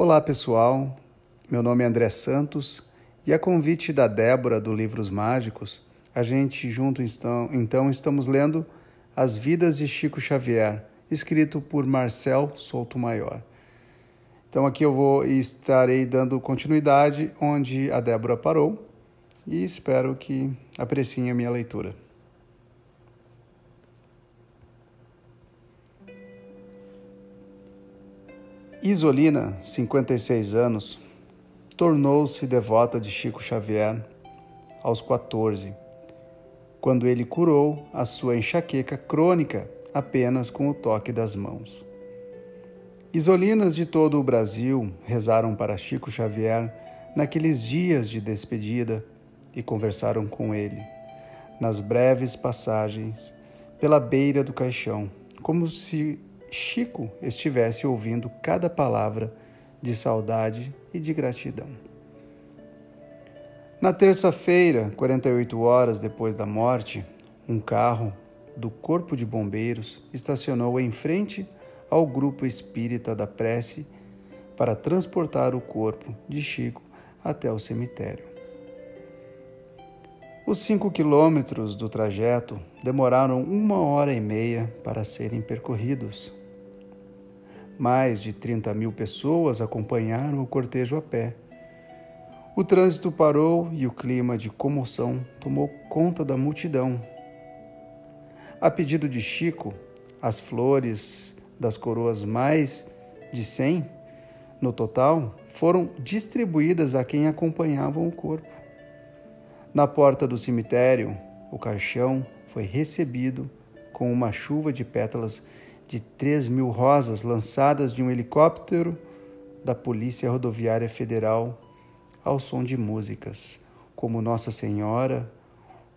Olá pessoal, meu nome é André Santos e a convite da Débora do Livros Mágicos, a gente junto então, estamos lendo As Vidas de Chico Xavier, escrito por Marcel Souto Maior. Então aqui eu vou estarei dando continuidade onde a Débora parou e espero que apreciem a minha leitura. Isolina, 56 anos, tornou-se devota de Chico Xavier aos 14, quando ele curou a sua enxaqueca crônica apenas com o toque das mãos. Isolinas de todo o Brasil rezaram para Chico Xavier naqueles dias de despedida e conversaram com ele, nas breves passagens pela beira do caixão, como se Chico estivesse ouvindo cada palavra de saudade e de gratidão. Na terça-feira, 48 horas depois da morte, um carro do Corpo de Bombeiros estacionou em frente ao grupo espírita da prece para transportar o corpo de Chico até o cemitério. Os cinco quilômetros do trajeto demoraram uma hora e meia para serem percorridos. Mais de 30 mil pessoas acompanharam o cortejo a pé. O trânsito parou e o clima de comoção tomou conta da multidão. A pedido de Chico, as flores das coroas mais de 100 no total foram distribuídas a quem acompanhavam o corpo. Na porta do cemitério, o caixão foi recebido com uma chuva de pétalas de três mil rosas lançadas de um helicóptero da Polícia Rodoviária Federal ao som de músicas, como Nossa Senhora,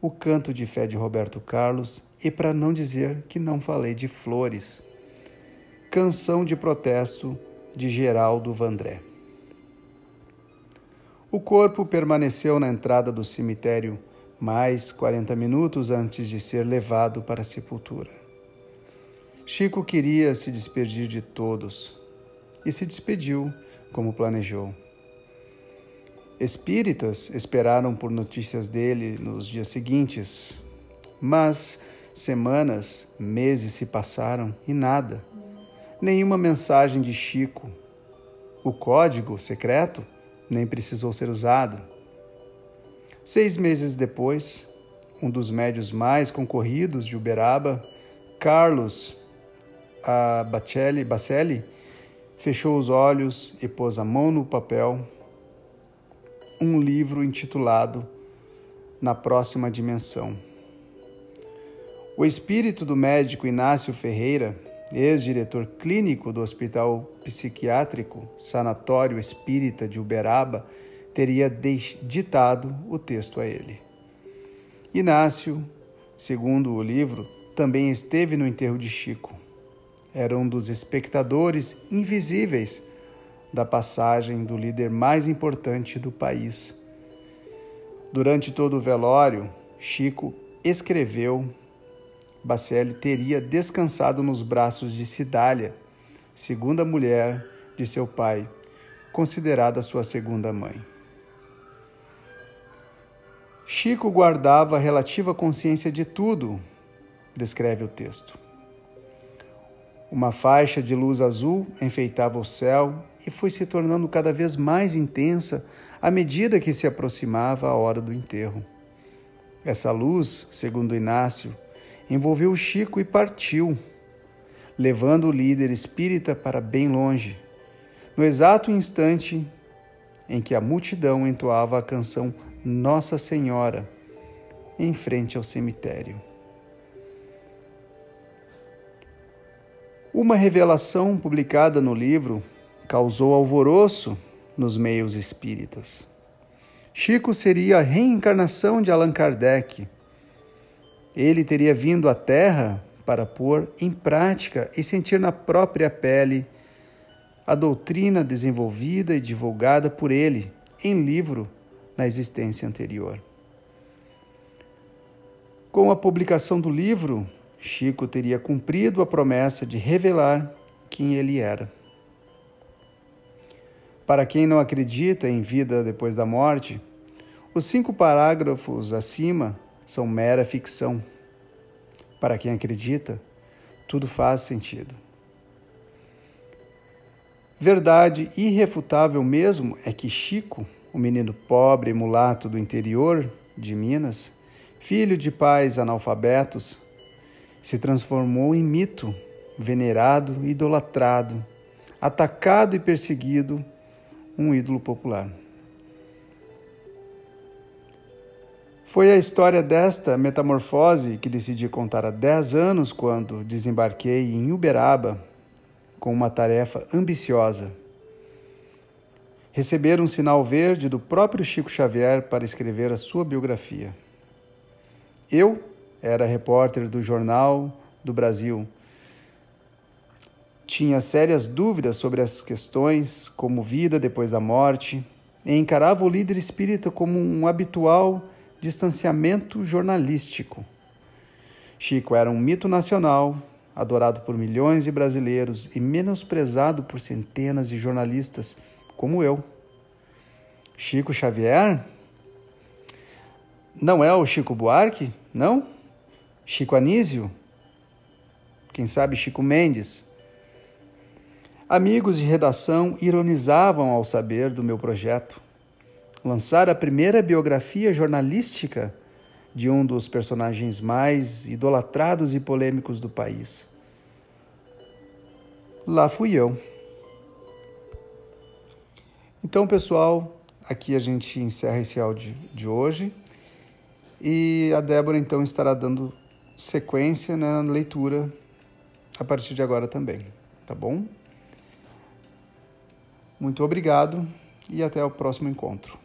o canto de fé de Roberto Carlos e, para não dizer que não falei de flores, canção de protesto de Geraldo Vandré. O corpo permaneceu na entrada do cemitério mais 40 minutos antes de ser levado para a sepultura. Chico queria se despedir de todos e se despediu como planejou. Espíritas esperaram por notícias dele nos dias seguintes, mas semanas, meses se passaram e nada. Nenhuma mensagem de Chico. O código secreto nem precisou ser usado. Seis meses depois, um dos médios mais concorridos de Uberaba, Carlos a Bacelli, Bacelli fechou os olhos e pôs a mão no papel um livro intitulado Na Próxima Dimensão. O espírito do médico Inácio Ferreira, ex-diretor clínico do Hospital Psiquiátrico Sanatório Espírita de Uberaba, teria ditado o texto a ele. Inácio, segundo o livro, também esteve no enterro de Chico era um dos espectadores invisíveis da passagem do líder mais importante do país. Durante todo o velório, Chico escreveu: Bacelli teria descansado nos braços de Cidália, segunda mulher de seu pai, considerada sua segunda mãe. Chico guardava relativa consciência de tudo, descreve o texto. Uma faixa de luz azul enfeitava o céu e foi se tornando cada vez mais intensa à medida que se aproximava a hora do enterro. Essa luz, segundo Inácio, envolveu Chico e partiu, levando o líder espírita para bem longe, no exato instante em que a multidão entoava a canção Nossa Senhora, em frente ao cemitério. Uma revelação publicada no livro causou alvoroço nos meios espíritas. Chico seria a reencarnação de Allan Kardec. Ele teria vindo à Terra para pôr em prática e sentir na própria pele a doutrina desenvolvida e divulgada por ele em livro na existência anterior. Com a publicação do livro, Chico teria cumprido a promessa de revelar quem ele era. Para quem não acredita em vida depois da morte, os cinco parágrafos acima são mera ficção. Para quem acredita, tudo faz sentido. Verdade irrefutável mesmo é que Chico, o menino pobre e mulato do interior de Minas, filho de pais analfabetos, se transformou em mito, venerado, idolatrado, atacado e perseguido, um ídolo popular. Foi a história desta metamorfose que decidi contar há 10 anos quando desembarquei em Uberaba com uma tarefa ambiciosa. Receber um sinal verde do próprio Chico Xavier para escrever a sua biografia. Eu era repórter do Jornal do Brasil. Tinha sérias dúvidas sobre as questões como vida depois da morte e encarava o líder espírita como um habitual distanciamento jornalístico. Chico era um mito nacional adorado por milhões de brasileiros e menosprezado por centenas de jornalistas, como eu. Chico Xavier? Não é o Chico Buarque? Não? Chico Anísio? Quem sabe Chico Mendes? Amigos de redação ironizavam ao saber do meu projeto. Lançar a primeira biografia jornalística de um dos personagens mais idolatrados e polêmicos do país. Lá fui eu. Então, pessoal, aqui a gente encerra esse áudio de hoje e a Débora então estará dando sequência na leitura a partir de agora também, tá bom? Muito obrigado e até o próximo encontro.